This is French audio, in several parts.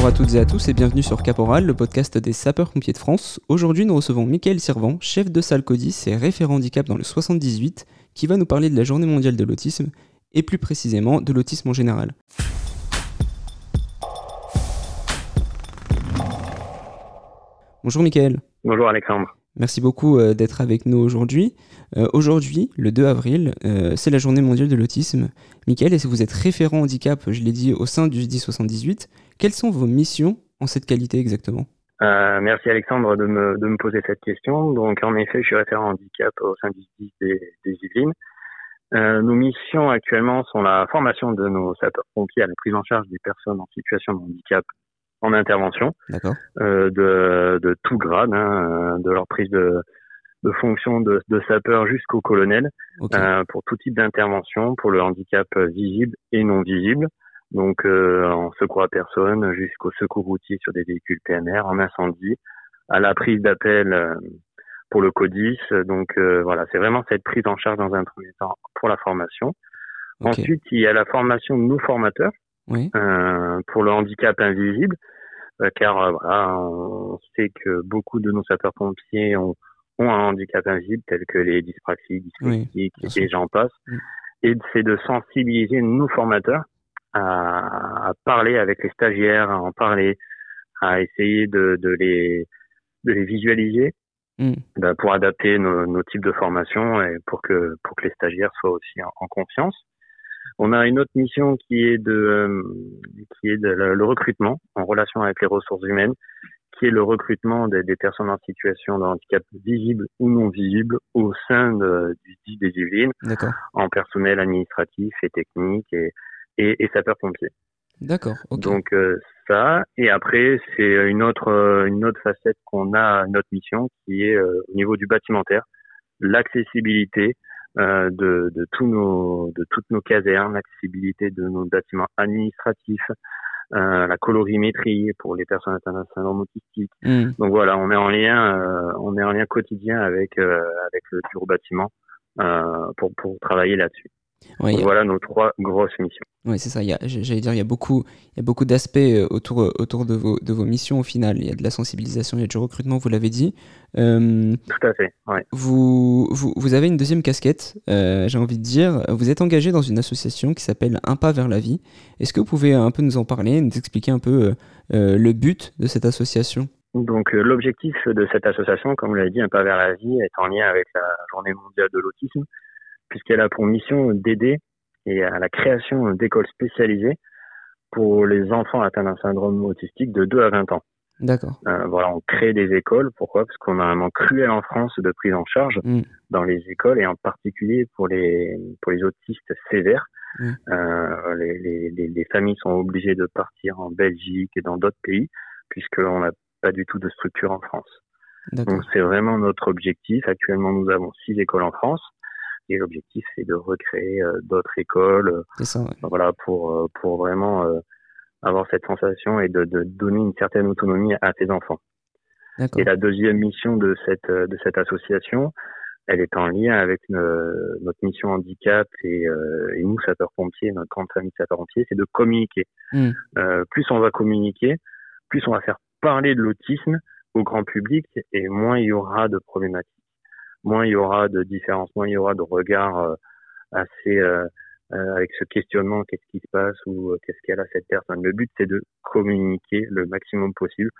Bonjour à toutes et à tous et bienvenue sur Caporal, le podcast des sapeurs-pompiers de France. Aujourd'hui, nous recevons Mickaël Servant, chef de salle CODIS et référent handicap dans le 78, qui va nous parler de la journée mondiale de l'autisme et plus précisément de l'autisme en général. Bonjour Mickaël. Bonjour Alexandre. Merci beaucoup euh, d'être avec nous aujourd'hui. Euh, aujourd'hui, le 2 avril, euh, c'est la journée mondiale de l'autisme. Michael, est-ce que vous êtes référent handicap, je l'ai dit, au sein du SDI 78 Quelles sont vos missions en cette qualité exactement? Merci Alexandre de me, de me, poser cette question. Donc en effet, je suis référent handicap au sein du SDI des, des Yvelines. nos missions actuellement sont la formation de nos sapeurs-pompiers à la prise en charge des personnes en situation de handicap en intervention euh, de, de, tout grade, hein, euh, de leur prise de, de fonction de, de sapeur jusqu'au colonel, euh, pour tout type d'intervention, pour le handicap visible et non visible. Donc euh, en secours à personne jusqu'au secours routier sur des véhicules PMR, en incendie, à la prise d'appel euh, pour le CODIS. Donc voilà, c'est vraiment cette prise en charge dans un premier temps pour la formation. Ensuite, il y a la formation de nos formateurs oui. euh, pour le handicap invisible, euh, car euh, voilà, on sait que beaucoup de nos sapeurs-pompiers ont, ont, un handicap invisible, tel que les dyspraxies, dyslexiques, et j'en passe. Et c'est de sensibiliser nos formateurs à, à, parler avec les stagiaires, à en parler, à essayer de, de les de les visualiser mm. ben, pour adapter nos, nos, types de formation et pour que pour que les stagiaires soient aussi en, en confiance. On a une autre mission qui est de euh, qui est de le recrutement en relation avec les ressources humaines, qui est le recrutement des, des personnes en situation de handicap visible ou non visible au sein de, du dit des Yvelines, en personnel administratif et technique et, et, et sapeurs-pompiers. D'accord. Donc euh, ça et après c'est une autre une autre facette qu'on a notre mission qui est euh, au niveau du bâtimentaire, l'accessibilité euh, de, de, tous nos, de toutes nos casernes, l'accessibilité de nos bâtiments administratifs, euh, la colorimétrie pour les personnes atteintes d'un syndrome autistique. Hmm. Donc voilà, on est en lien, euh, on est en lien quotidien avec euh, avec le bureau bâtiment euh, pour pour travailler là-dessus. Voilà nos trois grosses missions. Oui, c'est ça. J'allais dire, il y a beaucoup, il y a beaucoup d'aspects euh, autour, euh, autour de, vos, de vos missions au final. Il y a de la sensibilisation, il y a du recrutement, vous l'avez dit. Euh, Tout à fait. Ouais. Vous, vous, vous, avez une deuxième casquette, euh, j'ai envie de dire. Vous êtes engagé dans une association qui s'appelle Un pas vers la vie. Est-ce que vous pouvez un peu nous en parler, nous expliquer un peu euh, le but de cette association? Donc l'objectif de cette association, comme vous l'avez dit, Un pas vers la vie, est en lien avec la Journée mondiale de l'autisme puisqu'elle a pour mission d'aider et à la création d'écoles spécialisées pour les enfants atteints d'un syndrome autistique de 2 à 20 ans. D'accord. Euh, voilà, on crée des écoles. Pourquoi? Parce qu'on a un manque cruel en France de prise en charge mm. dans les écoles et en particulier pour les pour les autistes sévères. Mm. Euh, les, les, les, familles sont obligées de partir en Belgique et dans d'autres pays puisqu'on n'a pas du tout de structure en France. Donc c'est vraiment notre objectif. Actuellement, nous avons six écoles en France et l'objectif c'est de recréer euh, d'autres écoles ça, voilà pour euh, pour vraiment euh, avoir cette sensation et de, de, donner une certaine autonomie à ses enfants et la deuxième mission de cette de cette association elle est en lien avec notre mission handicap et, et nous sapeurs-pompiers, notre grande famille sapeurs-pompiers, c'est de communiquer. Hmm. Euh, plus on va communiquer, plus on va faire parler de l'autisme au grand public et moins il y aura de problématiques moins il y aura de différences, moins il y aura de regards euh, assez euh, euh, avec ce questionnement qu'est-ce qui se passe ou qu'est-ce qu'elle a cette personne. Le but c'est de communiquer le maximum possible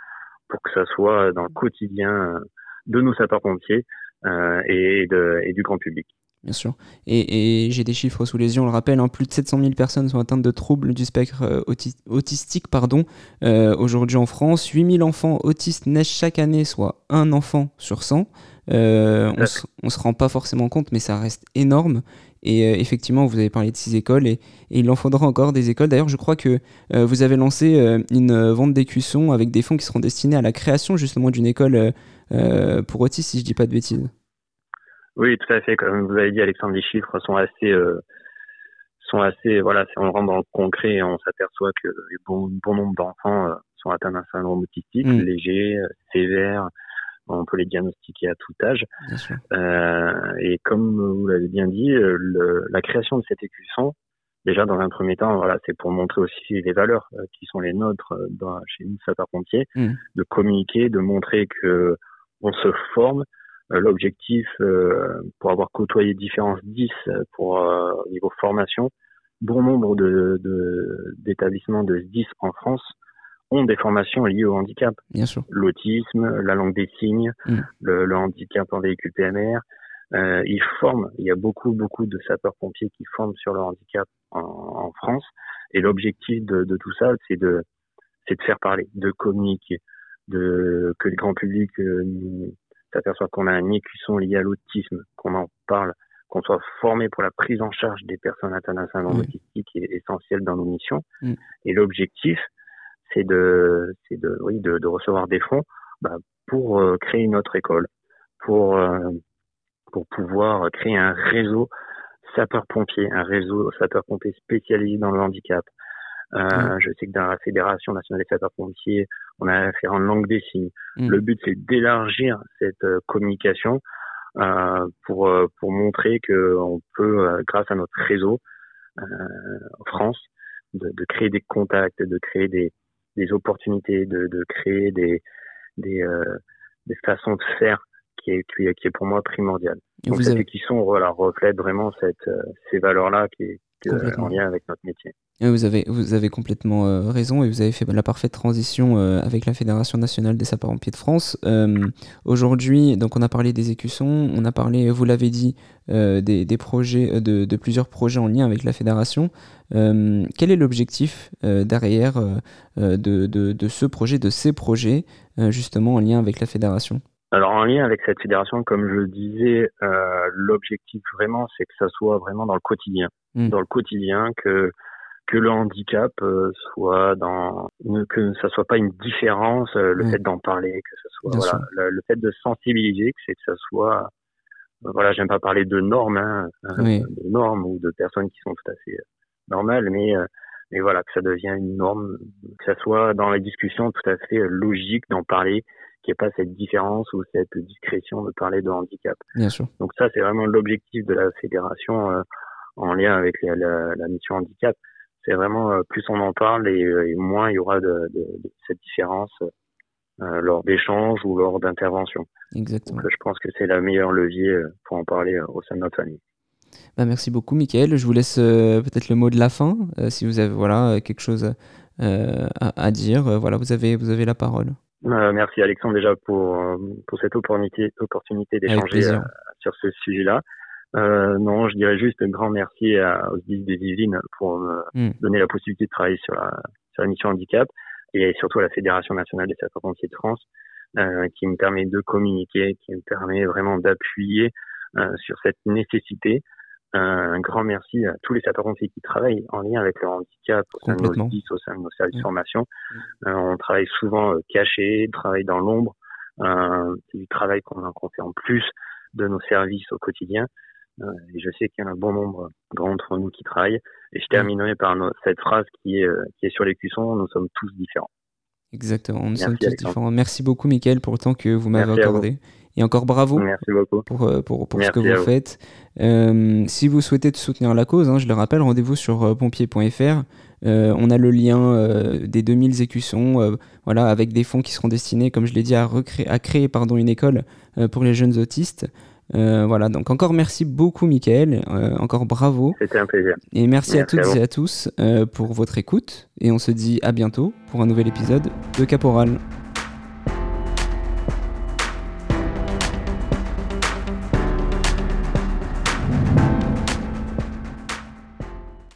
pour que ça soit dans le quotidien de nos sapeurs-pompiers et, du grand public. Bien sûr. Et, j'ai des chiffres sous les yeux, on le rappelle, hein, plus de 700 000 personnes sont atteintes de troubles du spectre autistique pardon, aujourd'hui en France. 8 000 enfants autistes naissent chaque année, soit un enfant sur 100. Euh, on, ne se rend pas forcément compte, mais ça reste énorme. Et euh, effectivement, vous avez parlé de six écoles et, il en faudra encore des écoles. D'ailleurs, je crois que euh, vous avez lancé une vente d'écussons avec des fonds qui seront destinés à la création justement d'une école pour autistes, si je dis pas de bêtises. Oui, tout à fait. Comme vous avez dit, Alexandre, les chiffres sont assez, sont assez. Voilà, si on rentre dans le concret, on s'aperçoit que bon, bon nombre d'enfants sont atteints d'un syndrome autistique mmh. léger, sévère on peut les diagnostiquer à tout âge. Euh, et comme vous l'avez bien dit, euh, le, la création de cet écusson déjà dans un premier temps, voilà, c'est pour montrer aussi les valeurs euh, qui sont les nôtres euh, dans, chez nous sapeurs-pompiers, mmh. de communiquer, de montrer que on se forme. L'objectif, pour avoir côtoyé différents 10 pour niveau formation, bon nombre de d'établissements de, 10 en France ont des formations liées au handicap. Bien sûr. L'autisme, la langue des signes, mmh. le, le, handicap en véhicule PMR, euh, ils forment, il y a beaucoup, beaucoup de sapeurs-pompiers qui forment sur le handicap en, en France. Et l'objectif de, de, tout ça, c'est de, c'est de faire parler, de communiquer, de que le grand public euh, s'aperçoive qu'on a un écusson lié à l'autisme, qu'on en parle, qu'on soit formé pour la prise en charge des personnes atteintes d'un syndrome autistique est essentiel dans nos missions. Mm. Et l'objectif, c'est de, c'est de, oui, de, de, recevoir des fonds bah, pour euh, créer une autre école, pour euh, pour pouvoir créer un réseau sapeurs-pompiers, un réseau sapeurs-pompiers spécialisé dans le handicap. Euh, mmh. Je sais que dans la Fédération nationale des sapeurs-pompiers, on a fait en langue des signes. Mmh. Le but, c'est d'élargir cette euh, communication euh, pour euh, pour montrer que on peut, euh, grâce à notre réseau en France, de, de, créer des contacts, de créer des, des opportunités, de, de créer des des, des façons de faire qui est, qui est, pour moi primordial. Donc vous cette qui voilà, reflète vraiment cette, euh, ces valeurs-là qui, qui est en lien avec notre métier. vous avez, vous avez complètement euh, raison et vous avez fait la parfaite transition euh, avec la Fédération nationale des sapeurs-pompiers de France. Aujourd'hui, donc on a parlé des écussons, on a parlé, vous l'avez dit, des, des, projets, de, de, plusieurs projets en lien avec la fédération. quel est l'objectif derrière de, de, de, ce projet, de ces projets, justement en lien avec la fédération? Alors en lien avec cette fédération, comme je le disais, euh, l'objectif vraiment, c'est que ça soit vraiment dans le quotidien, mm. dans le quotidien, que que le handicap euh, soit dans que ça soit pas une différence, euh, le mm. fait d'en parler, que ce soit voilà, le, fait de sensibiliser, que c'est que ça soit voilà, j'aime pas parler de normes, hein, de normes ou de personnes qui sont tout à fait normales, mais mais voilà que ça devient une norme, que ça soit dans la discussion tout à fait logique d'en parler qu'il n'y ait pas cette différence ou cette discrétion de parler de handicap. Bien sûr. Donc ça, c'est vraiment l'objectif de la fédération euh, en lien avec la, la, mission handicap. C'est vraiment euh, plus on en parle et, euh, et, moins il y aura de, de, de cette différence euh, lors d'échanges ou lors d'interventions. Exactement. Donc, je pense que c'est le meilleur levier pour en parler au sein de notre famille. Bah, merci beaucoup, Mickaël. Je vous laisse peut-être le mot de la fin, si vous avez voilà quelque chose à, à, dire. voilà, vous avez vous avez la parole. Euh, merci Alexandre déjà pour, euh, pour cette opportunité, opportunité d'échanger euh, sur ce sujet-là. Euh, non, je dirais juste un grand merci à, aux des Yvelines pour me hmm. donner la possibilité de travailler sur la, sur la mission handicap et surtout à la Fédération nationale des sapeurs-pompiers de France euh, qui me permet de communiquer, qui me permet vraiment d'appuyer sur cette nécessité un grand merci à tous les sapeurs-pompiers qui travaillent en lien avec le handicap au sein de nos au sein de nos services de formation. Euh, on travaille souvent euh, caché, travaille dans l'ombre. Euh, c'est du travail qu'on fait en plus de nos services au quotidien. Euh, et je sais qu'il y en a un bon nombre d'entre nous qui travaillent. Et je terminerai par cette phrase qui est, qui est sur les cuissons, nous sommes tous différents. Exactement, nous sommes tous différents. Merci beaucoup, Mickaël, pour le temps que vous m'avez accordé. Et encore bravo pour, euh, pour, pour ce que vous, faites. Euh, si vous souhaitez soutenir la cause, hein, je le rappelle, rendez-vous sur euh, pompier.fr. on a le lien des 2000 écussons, voilà, avec des fonds qui seront destinés, comme je l'ai dit, à, recréer, à créer pardon, une école pour les jeunes autistes. voilà, donc encore merci beaucoup, Michael. encore bravo. C'était un plaisir. Et merci, à toutes et à tous pour votre écoute. Et on se dit à bientôt pour un nouvel épisode de Caporal.